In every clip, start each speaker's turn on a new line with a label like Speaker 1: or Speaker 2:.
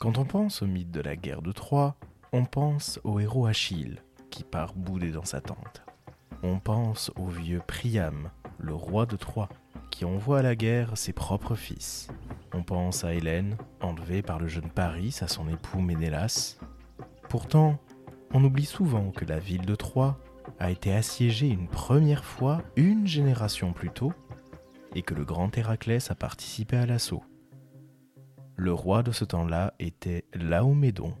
Speaker 1: Quand on pense au mythe de la guerre de Troie, on pense au héros Achille, qui part bouder dans sa tente. On pense au vieux Priam, le roi de Troie, qui envoie à la guerre ses propres fils. On pense à Hélène, enlevée par le jeune Paris à son époux Ménélas. Pourtant, on oublie souvent que la ville de Troie a été assiégée une première fois une génération plus tôt et que le grand Héraclès a participé à l'assaut. Le roi de ce temps-là était Laomédon.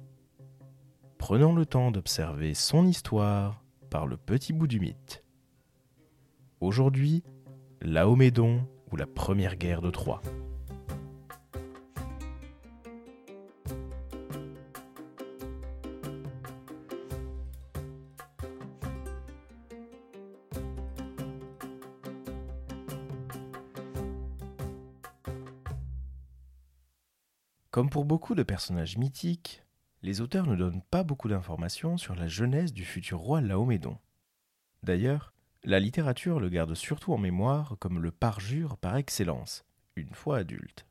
Speaker 1: Prenons le temps d'observer son histoire par le petit bout du mythe. Aujourd'hui, Laomédon ou la première guerre de Troie. Pour beaucoup de personnages mythiques, les auteurs ne donnent pas beaucoup d'informations sur la jeunesse du futur roi Laomédon. D'ailleurs, la littérature le garde surtout en mémoire comme le parjure par excellence, une fois adulte.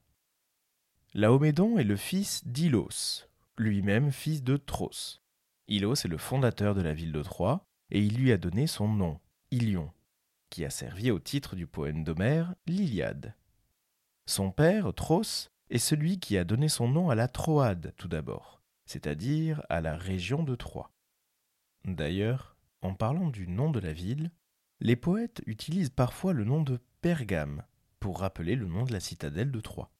Speaker 1: Laomédon est le fils d'Ilos, lui-même fils de Tros. Ilos est le fondateur de la ville de Troie, et il lui a donné son nom, Ilion, qui a servi au titre du poème d'Homère, l'Iliade. Son père, Tros, est celui qui a donné son nom à la Troade tout d'abord, c'est-à-dire à la région de Troie. D'ailleurs, en parlant du nom de la ville, les poètes utilisent parfois le nom de Pergame pour rappeler le nom de la citadelle de Troie.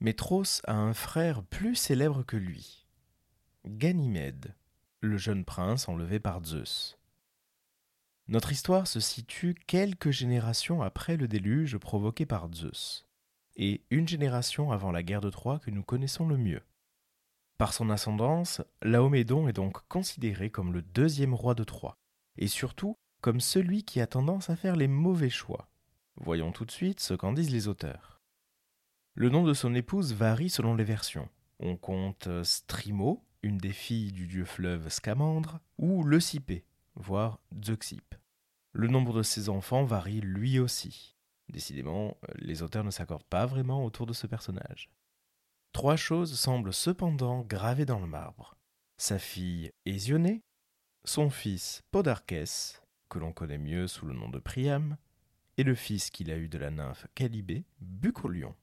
Speaker 1: Mais Tros a un frère plus célèbre que lui, Ganymède, le jeune prince enlevé par Zeus. Notre histoire se situe quelques générations après le déluge provoqué par Zeus et une génération avant la guerre de Troie que nous connaissons le mieux. Par son ascendance, Laomédon est donc considéré comme le deuxième roi de Troie, et surtout comme celui qui a tendance à faire les mauvais choix. Voyons tout de suite ce qu'en disent les auteurs. Le nom de son épouse varie selon les versions. On compte Strimo, une des filles du dieu fleuve Scamandre, ou Leucippé, voire Zeuxip. Le nombre de ses enfants varie lui aussi. Décidément, les auteurs ne s'accordent pas vraiment autour de ce personnage. Trois choses semblent cependant gravées dans le marbre. Sa fille Hésionée, son fils Podarkès, que l'on connaît mieux sous le nom de Priam, et le fils qu'il a eu de la nymphe Calibé, Bucolion.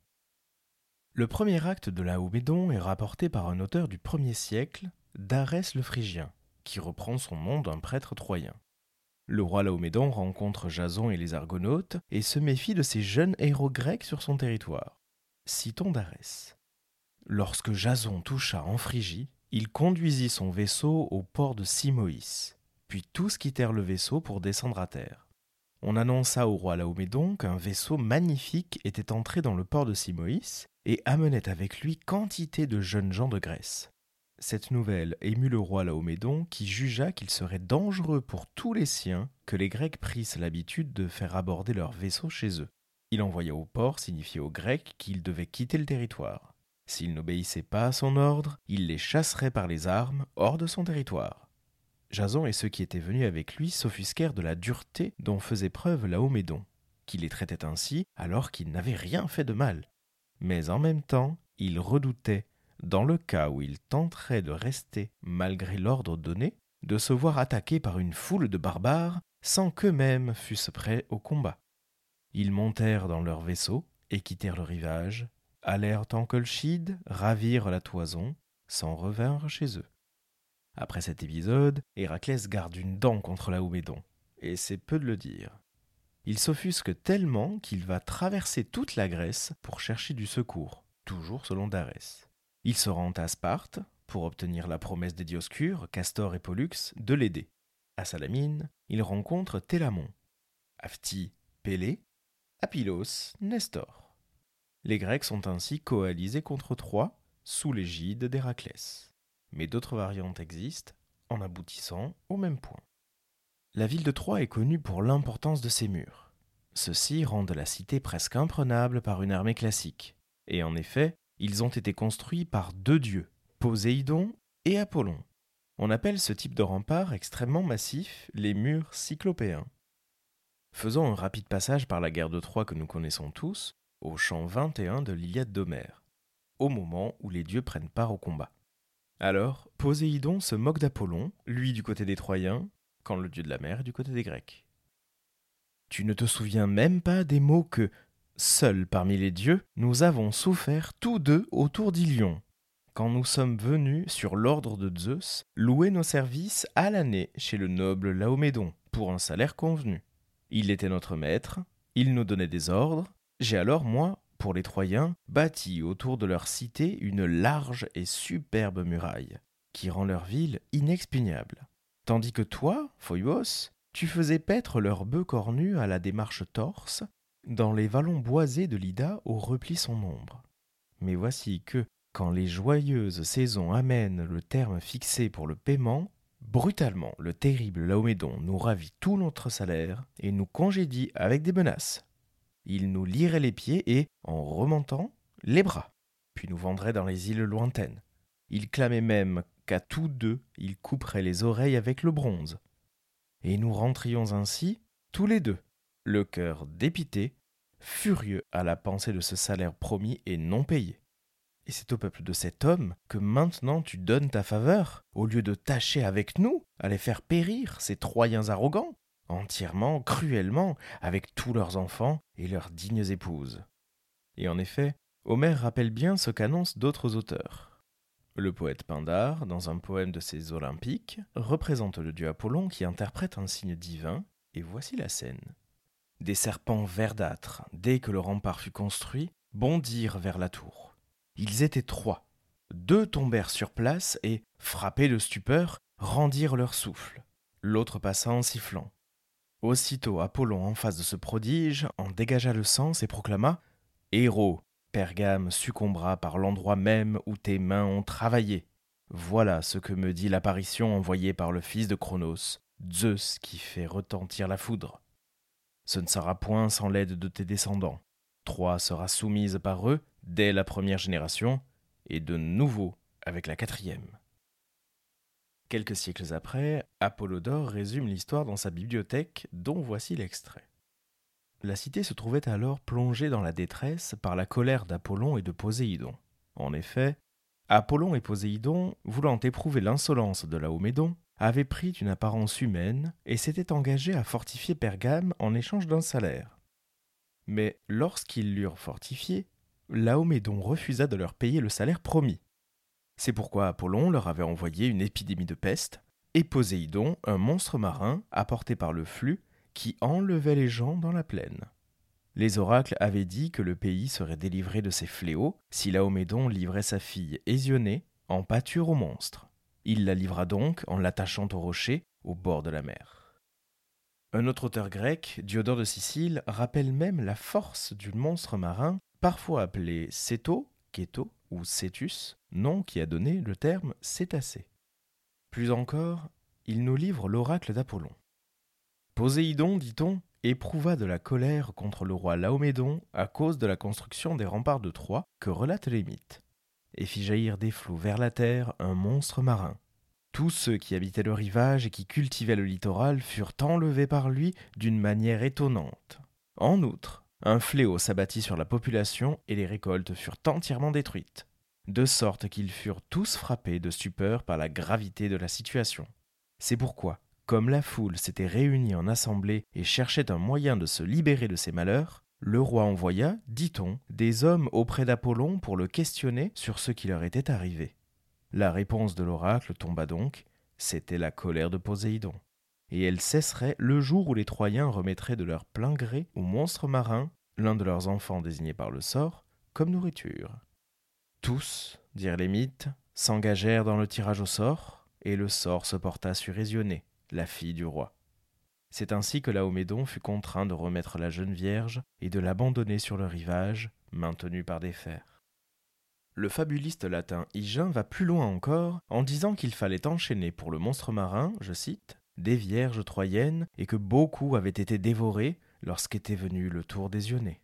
Speaker 1: Le premier acte de la Laomédon est rapporté par un auteur du 1er siècle, Darès le Phrygien, qui reprend son nom d'un prêtre troyen. Le roi Laomédon rencontre Jason et les Argonautes et se méfie de ces jeunes héros grecs sur son territoire. Citons d'Arès. Lorsque Jason toucha en Phrygie, il conduisit son vaisseau au port de Simoïs, puis tous quittèrent le vaisseau pour descendre à terre. On annonça au roi Laomédon qu'un vaisseau magnifique était entré dans le port de Simoïs et amenait avec lui quantité de jeunes gens de Grèce. Cette nouvelle émut le roi Laomédon qui jugea qu'il serait dangereux pour tous les siens que les Grecs prissent l'habitude de faire aborder leurs vaisseaux chez eux. Il envoya au port signifier aux Grecs qu'ils devaient quitter le territoire. S'ils n'obéissaient pas à son ordre, il les chasserait par les armes hors de son territoire. Jason et ceux qui étaient venus avec lui s'offusquèrent de la dureté dont faisait preuve Laomédon, qui les traitait ainsi alors qu'ils n'avaient rien fait de mal. Mais en même temps, ils redoutaient dans le cas où ils tenteraient de rester malgré l'ordre donné, de se voir attaqués par une foule de barbares sans qu'eux-mêmes fussent prêts au combat. Ils montèrent dans leur vaisseau et quittèrent le rivage, allèrent en Colchide, ravirent la toison, s'en revinrent chez eux. Après cet épisode, Héraclès garde une dent contre Laomédon, et c'est peu de le dire. Il s'offusque tellement qu'il va traverser toute la Grèce pour chercher du secours, toujours selon Darès. Il se rend à Sparte pour obtenir la promesse des Dioscures, Castor et Pollux, de l'aider. À Salamine, il rencontre Télamon, Afti, Pélée, Apillos, Nestor. Les Grecs sont ainsi coalisés contre Troie sous l'égide d'Héraclès. Mais d'autres variantes existent en aboutissant au même point. La ville de Troie est connue pour l'importance de ses murs. Ceux-ci rendent la cité presque imprenable par une armée classique. Et en effet, ils ont été construits par deux dieux, Poséidon et Apollon. On appelle ce type de rempart extrêmement massif les murs cyclopéens. Faisons un rapide passage par la guerre de Troie que nous connaissons tous, au chant 21 de l'Iliade d'Homère, au moment où les dieux prennent part au combat. Alors, Poséidon se moque d'Apollon, lui du côté des Troyens, quand le dieu de la mer est du côté des Grecs. Tu ne te souviens même pas des mots que, seuls parmi les dieux, nous avons souffert tous deux autour d'Ilion, quand nous sommes venus, sur l'ordre de Zeus, louer nos services à l'année chez le noble Laomédon, pour un salaire convenu. Il était notre maître, il nous donnait des ordres, j'ai alors, moi, pour les Troyens, bâti autour de leur cité une large et superbe muraille, qui rend leur ville inexpugnable. Tandis que toi, Phoibos, tu faisais paître leurs bœufs cornus à la démarche torse, dans les vallons boisés de l'Ida au repli son ombre. Mais voici que, quand les joyeuses saisons amènent le terme fixé pour le paiement, brutalement le terrible Laomédon nous ravit tout notre salaire et nous congédie avec des menaces. Il nous lierait les pieds et, en remontant, les bras, puis nous vendrait dans les îles lointaines. Il clamait même qu'à tous deux il couperait les oreilles avec le bronze et nous rentrions ainsi, tous les deux, le cœur dépité, furieux à la pensée de ce salaire promis et non payé. Et c'est au peuple de cet homme que maintenant tu donnes ta faveur, au lieu de tâcher avec nous à les faire périr, ces Troyens arrogants, entièrement, cruellement, avec tous leurs enfants et leurs dignes épouses. Et en effet, Homère rappelle bien ce qu'annoncent d'autres auteurs. Le poète Pindare, dans un poème de ses Olympiques, représente le dieu Apollon qui interprète un signe divin, et voici la scène. Des serpents verdâtres, dès que le rempart fut construit, bondirent vers la tour. Ils étaient trois. Deux tombèrent sur place et, frappés de stupeur, rendirent leur souffle. L'autre passa en sifflant. Aussitôt Apollon, en face de ce prodige, en dégagea le sens et proclama Héros, Pergame succombera par l'endroit même où tes mains ont travaillé. Voilà ce que me dit l'apparition envoyée par le fils de Cronos, Zeus qui fait retentir la foudre. Ce ne sera point sans l'aide de tes descendants. Troie sera soumise par eux dès la première génération, et de nouveau avec la quatrième. Quelques siècles après, Apollodore résume l'histoire dans sa bibliothèque, dont voici l'extrait. La cité se trouvait alors plongée dans la détresse par la colère d'Apollon et de Poséidon. En effet, Apollon et Poséidon, voulant éprouver l'insolence de Laomédon, avaient pris une apparence humaine et s'étaient engagés à fortifier Pergame en échange d'un salaire. Mais lorsqu'ils l'eurent fortifié, Laomédon refusa de leur payer le salaire promis. C'est pourquoi Apollon leur avait envoyé une épidémie de peste, et Poséidon un monstre marin apporté par le flux qui enlevait les gens dans la plaine. Les oracles avaient dit que le pays serait délivré de ses fléaux si Laomédon livrait sa fille Ésionée en pâture aux monstres. Il la livra donc en l'attachant au rocher au bord de la mer. Un autre auteur grec, Diodore de Sicile, rappelle même la force du monstre marin, parfois appelé Céto, Kéto ou Cétus, nom qui a donné le terme cétacé. Plus encore, il nous livre l'oracle d'Apollon. Poséidon, dit-on, éprouva de la colère contre le roi Laomédon à cause de la construction des remparts de Troie que relatent les mythes, et fit jaillir des flots vers la terre un monstre marin. Tous ceux qui habitaient le rivage et qui cultivaient le littoral furent enlevés par lui d'une manière étonnante. En outre, un fléau s'abattit sur la population et les récoltes furent entièrement détruites, de sorte qu'ils furent tous frappés de stupeur par la gravité de la situation. C'est pourquoi comme la foule s'était réunie en assemblée et cherchait un moyen de se libérer de ses malheurs, le roi envoya, dit-on, des hommes auprès d'Apollon pour le questionner sur ce qui leur était arrivé. La réponse de l'oracle tomba donc, c'était la colère de Poséidon. Et elle cesserait le jour où les Troyens remettraient de leur plein gré au monstre marin, l'un de leurs enfants désigné par le sort, comme nourriture. Tous, dirent les mythes, s'engagèrent dans le tirage au sort, et le sort se porta sur Ésionée, la fille du roi. C'est ainsi que Laomédon fut contraint de remettre la jeune vierge et de l'abandonner sur le rivage, maintenu par des fers. Le fabuliste latin Hygin va plus loin encore en disant qu'il fallait enchaîner pour le monstre marin, je cite, des vierges troyennes et que beaucoup avaient été dévorées lorsqu'était venu le tour des Ionnées.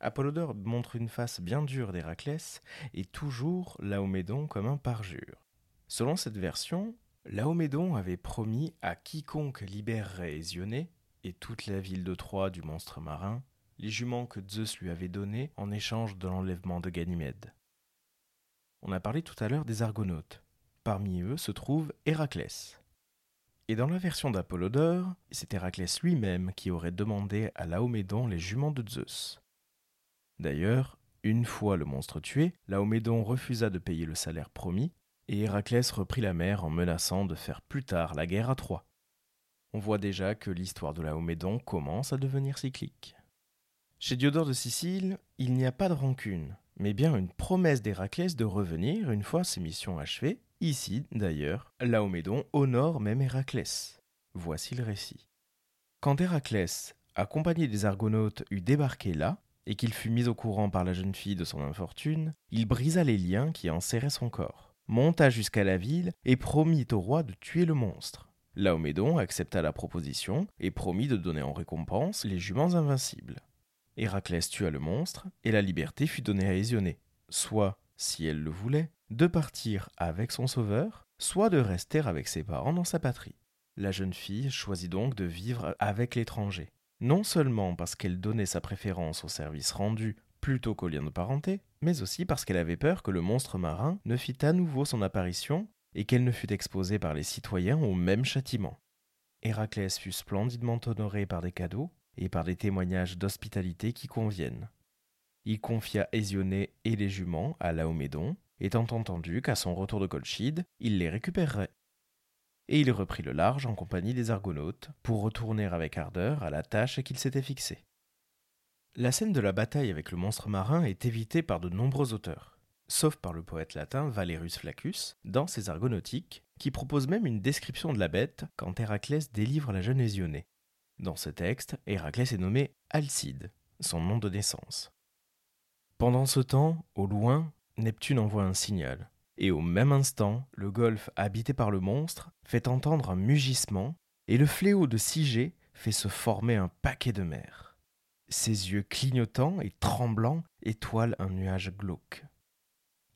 Speaker 1: Apollodore montre une face bien dure d'Héraclès et toujours Laomédon comme un parjure. Selon cette version, Laomédon avait promis à quiconque libérerait Ésionée et toute la ville de Troie du monstre marin les juments que Zeus lui avait donnés en échange de l'enlèvement de Ganymède. On a parlé tout à l'heure des Argonautes. parmi eux se trouve Héraclès. Et dans la version d'Apollodore, c'est Héraclès lui-même qui aurait demandé à Laomédon les juments de Zeus. D'ailleurs, une fois le monstre tué, Laomédon refusa de payer le salaire promis, et Héraclès reprit la mer en menaçant de faire plus tard la guerre à Troie. On voit déjà que l'histoire de Laomédon commence à devenir cyclique. Chez Diodore de Sicile, il n'y a pas de rancune, mais bien une promesse d'Héraclès de revenir une fois ses missions achevées. Ici, d'ailleurs, Laomédon honore même Héraclès. Voici le récit. Quand Héraclès, accompagné des Argonautes, eut débarqué là, et qu'il fut mis au courant par la jeune fille de son infortune, il brisa les liens qui enserraient son corps, monta jusqu'à la ville et promit au roi de tuer le monstre. Laomédon accepta la proposition et promit de donner en récompense les juments invincibles. Héraclès tua le monstre, et la liberté fut donnée à Hésione, soit, si elle le voulait, de partir avec son sauveur, soit de rester avec ses parents dans sa patrie. La jeune fille choisit donc de vivre avec l'étranger, non seulement parce qu'elle donnait sa préférence au service rendu plutôt qu'au lien de parenté, mais aussi parce qu'elle avait peur que le monstre marin ne fît à nouveau son apparition et qu'elle ne fût exposée par les citoyens au même châtiment. Héraclès fut splendidement honoré par des cadeaux, et par des témoignages d'hospitalité qui conviennent. Il confia Hésione et les juments à Laomédon, étant entendu qu'à son retour de Colchide, il les récupérerait. Et il reprit le large en compagnie des Argonautes pour retourner avec ardeur à la tâche qu'il s'était fixée. La scène de la bataille avec le monstre marin est évitée par de nombreux auteurs, sauf par le poète latin Valerius Flaccus dans ses Argonautiques, qui propose même une description de la bête quand Héraclès délivre la jeune. Dans ce texte, Héraclès est nommé Alcide, son nom de naissance. Pendant ce temps, au loin, Neptune envoie un signal, et au même instant, le golfe habité par le monstre fait entendre un mugissement, et le fléau de Sigé fait se former un paquet de mer. Ses yeux clignotants et tremblants étoilent un nuage glauque.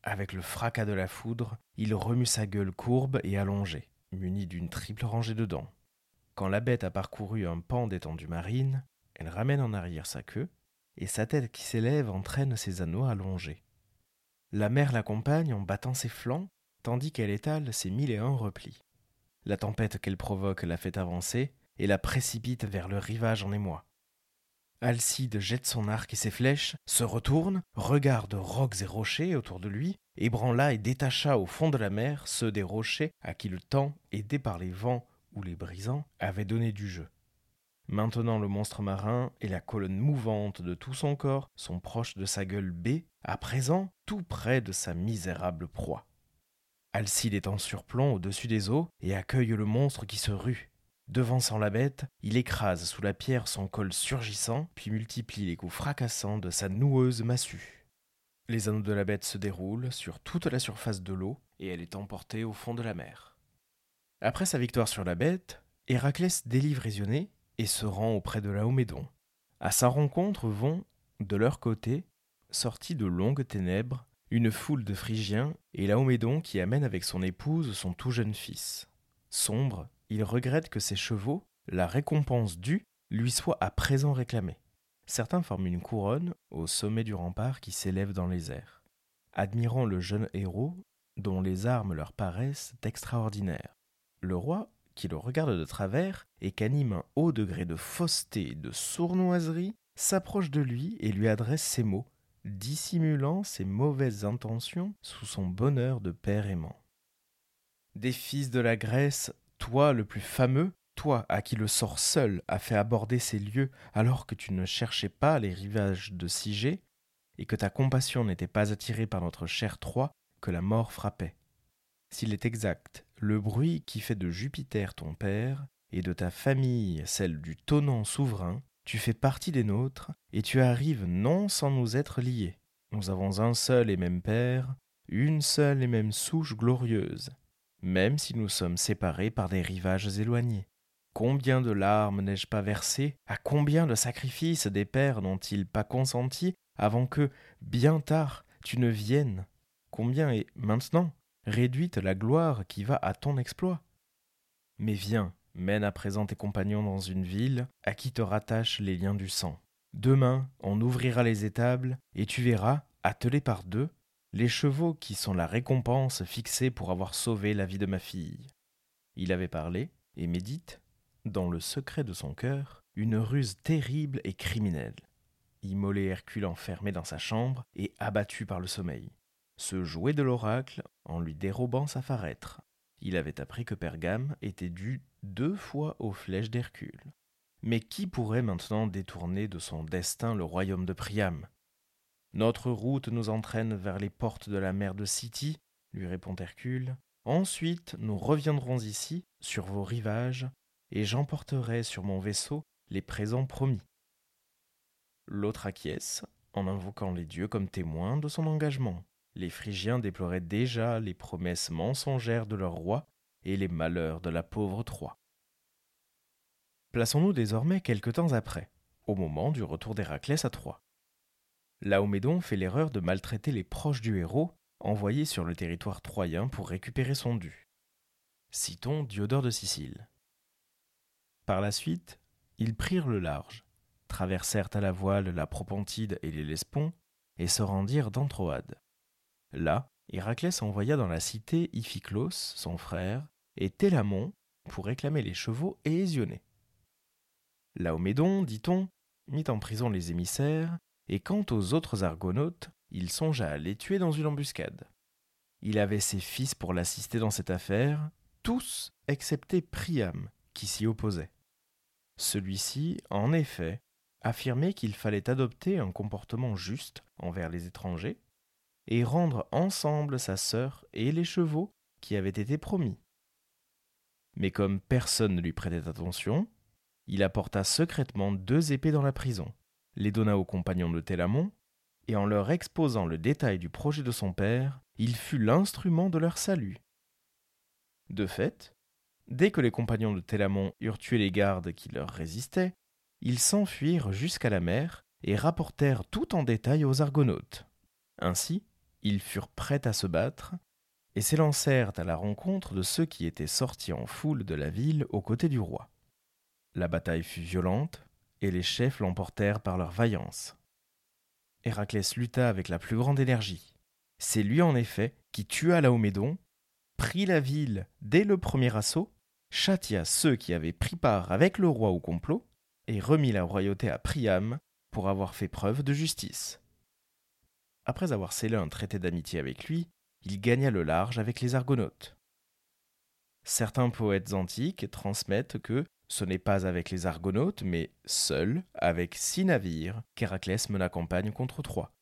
Speaker 1: Avec le fracas de la foudre, il remue sa gueule courbe et allongée, munie d'une triple rangée de dents. Quand la bête a parcouru un pan d'étendue marine, elle ramène en arrière sa queue, et sa tête qui s'élève entraîne ses anneaux allongés. La mer l'accompagne en battant ses flancs, tandis qu'elle étale ses mille et un replis. La tempête qu'elle provoque la fait avancer et la précipite vers le rivage en émoi. Alcide jette son arc et ses flèches, se retourne, regarde rocs et rochers autour de lui, ébranla et détacha au fond de la mer ceux des rochers à qui le temps, aidé par les vents ou les brisants, avaient donné du jeu. Maintenant le monstre marin et la colonne mouvante de tout son corps sont proches de sa gueule baie, à présent tout près de sa misérable proie. Alcide est en surplomb au-dessus des eaux et accueille le monstre qui se rue. Devançant la bête, il écrase sous la pierre son col surgissant, puis multiplie les coups fracassants de sa noueuse massue. Les anneaux de la bête se déroulent sur toute la surface de l'eau, et elle est emportée au fond de la mer. Après sa victoire sur la bête, Héraclès délivre Hésione et se rend auprès de Laomédon. À sa rencontre vont, de leur côté, sortis de longues ténèbres, une foule de Phrygiens et Laomédon qui amène avec son épouse son tout jeune fils. Sombre, il regrette que ses chevaux, la récompense due, lui soient à présent réclamés. Certains forment une couronne au sommet du rempart qui s'élève dans les airs, admirant le jeune héros dont les armes leur paraissent extraordinaires. Le roi, qui le regarde de travers et qu'anime un haut degré de fausseté et de sournoiserie, s'approche de lui et lui adresse ces mots, dissimulant ses mauvaises intentions sous son bonheur de père aimant. Des fils de la Grèce, toi le plus fameux, toi à qui le sort seul a fait aborder ces lieux alors que tu ne cherchais pas les rivages de Sigé, et que ta compassion n'était pas attirée par notre cher Troie que la mort frappait. S'il est exact le bruit qui fait de Jupiter ton père, et de ta famille celle du tonnant souverain, tu fais partie des nôtres, et tu arrives non sans nous être liés. Nous avons un seul et même père, une seule et même souche glorieuse, même si nous sommes séparés par des rivages éloignés. Combien de larmes n'ai-je pas versées, à combien de sacrifices des pères n'ont-ils pas consenti avant que, bien tard, tu ne viennes? Combien est maintenant réduite la gloire qui va à ton exploit? Mais viens, mène à présent tes compagnons dans une ville à qui te rattachent les liens du sang. Demain, on ouvrira les étables, et tu verras, attelés par deux, les chevaux qui sont la récompense fixée pour avoir sauvé la vie de ma fille. Il avait parlé, et médite, dans le secret de son cœur, une ruse terrible et criminelle. Immoler Hercule enfermé dans sa chambre et abattu par le sommeil. Se jouer de l'oracle en lui dérobant sa farêtre. Il avait appris que Pergame était dû deux fois aux flèches d'Hercule. Mais qui pourrait maintenant détourner de son destin le royaume de Priam? Notre route nous entraîne vers les portes de la mer de City, lui répond Hercule. Ensuite, nous reviendrons ici, sur vos rivages, et j'emporterai sur mon vaisseau les présents promis. L'autre acquiesce, en invoquant les dieux comme témoins de son engagement. Les Phrygiens déploraient déjà les promesses mensongères de leur roi et les malheurs de la pauvre Troie. Plaçons-nous désormais quelque temps après, au moment du retour d'Héraclès à Troie. Laomédon fait l'erreur de maltraiter les proches du héros envoyés sur le territoire troyen pour récupérer son dû. Citons Diodore de Sicile. Par la suite, ils prirent le large, traversèrent à la voile la Propontide et les Lesponts, et se rendirent d'Anthroade. Là, Héraclès envoya dans la cité Iphiclos, son frère, et Télamon pour réclamer les chevaux et Hésionnée. Laomédon, dit-on, mit en prison les émissaires, et quant aux autres argonautes, il songea à les tuer dans une embuscade. Il avait ses fils pour l'assister dans cette affaire, tous excepté Priam, qui s'y opposait. Celui-ci, en effet, affirmait qu'il fallait adopter un comportement juste envers les étrangers et rendre ensemble sa sœur et les chevaux qui avaient été promis. Mais comme personne ne lui prêtait attention, il apporta secrètement deux épées dans la prison, les donna aux compagnons de Télamon, et en leur exposant le détail du projet de son père, il fut l'instrument de leur salut. De fait, dès que les compagnons de Télamon eurent tué les gardes qui leur résistaient, ils s'enfuirent jusqu'à la mer et rapportèrent tout en détail aux Argonautes. Ainsi, ils furent prêts à se battre, et s'élancèrent à la rencontre de ceux qui étaient sortis en foule de la ville aux côtés du roi. La bataille fut violente, et les chefs l'emportèrent par leur vaillance. Héraclès lutta avec la plus grande énergie. C'est lui en effet qui tua Laomédon, prit la ville dès le premier assaut, châtia ceux qui avaient pris part avec le roi au complot, et remit la royauté à Priam pour avoir fait preuve de justice. Après avoir scellé un traité d'amitié avec lui, il gagna le large avec les Argonautes. Certains poètes antiques transmettent que ce n'est pas avec les Argonautes, mais seul, avec six navires, qu'Héraclès mena campagne contre Troie,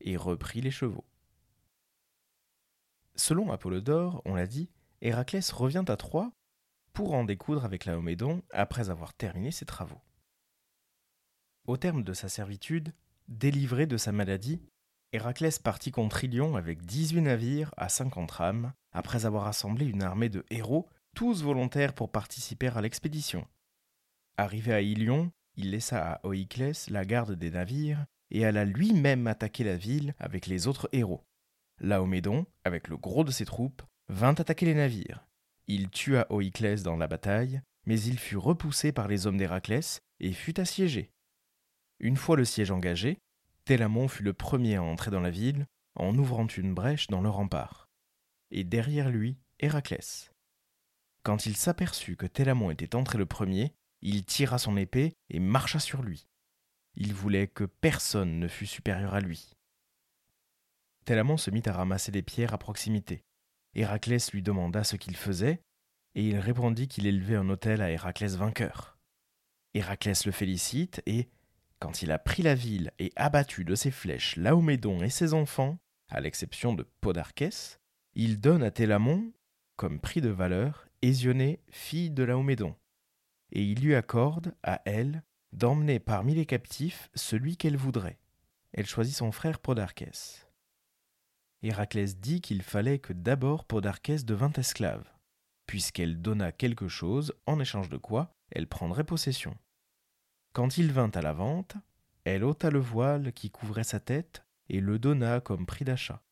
Speaker 1: et reprit les chevaux. Selon Apollodore, on l'a dit, Héraclès revient à Troie pour en découdre avec Laomédon après avoir terminé ses travaux. Au terme de sa servitude, délivré de sa maladie, Héraclès partit contre Ilion avec dix-huit navires à cinquante rames, après avoir assemblé une armée de héros tous volontaires pour participer à l'expédition. Arrivé à Ilion, il laissa à Oïclès la garde des navires et alla lui-même attaquer la ville avec les autres héros. Laomédon, avec le gros de ses troupes, vint attaquer les navires. Il tua Oïclès dans la bataille, mais il fut repoussé par les hommes d'Héraclès et fut assiégé. Une fois le siège engagé, Télamon fut le premier à entrer dans la ville en ouvrant une brèche dans le rempart. Et derrière lui, Héraclès. Quand il s'aperçut que Télamon était entré le premier, il tira son épée et marcha sur lui. Il voulait que personne ne fût supérieur à lui. Télamon se mit à ramasser des pierres à proximité. Héraclès lui demanda ce qu'il faisait, et il répondit qu'il élevait un autel à Héraclès vainqueur. Héraclès le félicite, et, quand il a pris la ville et abattu de ses flèches Laomédon et ses enfants, à l'exception de Podarchès, il donne à Télamon, comme prix de valeur, Hésionnée, fille de Laomédon, et il lui accorde, à elle, d'emmener parmi les captifs celui qu'elle voudrait. Elle choisit son frère Podarchès. Héraclès dit qu'il fallait que d'abord Podarchès devint esclave, puisqu'elle donna quelque chose en échange de quoi elle prendrait possession. Quand il vint à la vente, elle ôta le voile qui couvrait sa tête et le donna comme prix d'achat.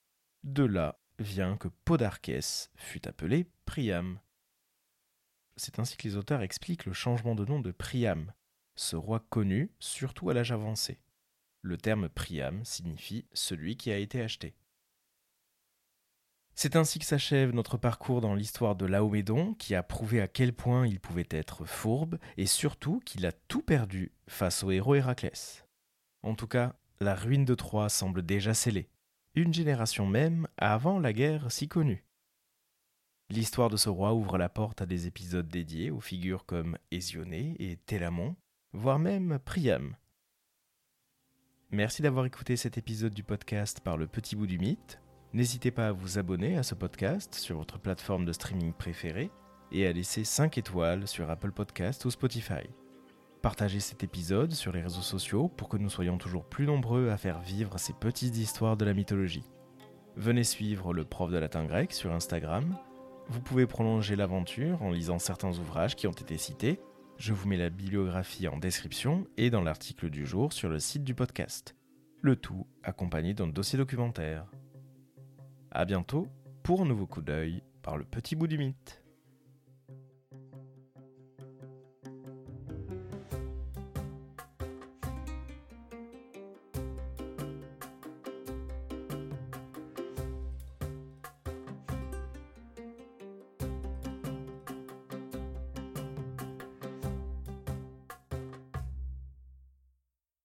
Speaker 1: De là vient que Podarchès fut appelé Priam. C'est ainsi que les auteurs expliquent le changement de nom de Priam, ce roi connu surtout à l'âge avancé. Le terme Priam signifie celui qui a été acheté. C'est ainsi que s'achève notre parcours dans l'histoire de Laomédon, qui a prouvé à quel point il pouvait être fourbe et surtout qu'il a tout perdu face au héros Héraclès. En tout cas, la ruine de Troie semble déjà scellée, une génération même avant la guerre si connue. L'histoire de ce roi ouvre la porte à des épisodes dédiés aux figures comme Hésioné et Télamon, voire même Priam. Merci d'avoir écouté cet épisode du podcast par le petit bout du mythe. N'hésitez pas à vous abonner à ce podcast sur votre plateforme de streaming préférée et à laisser 5 étoiles sur Apple Podcast ou Spotify. Partagez cet épisode sur les réseaux sociaux pour que nous soyons toujours plus nombreux à faire vivre ces petites histoires de la mythologie. Venez suivre le prof de latin grec sur Instagram. Vous pouvez prolonger l'aventure en lisant certains ouvrages qui ont été cités. Je vous mets la bibliographie en description et dans l'article du jour sur le site du podcast. Le tout accompagné d'un dossier documentaire. A bientôt pour un nouveau coup d'œil par le petit bout du mythe.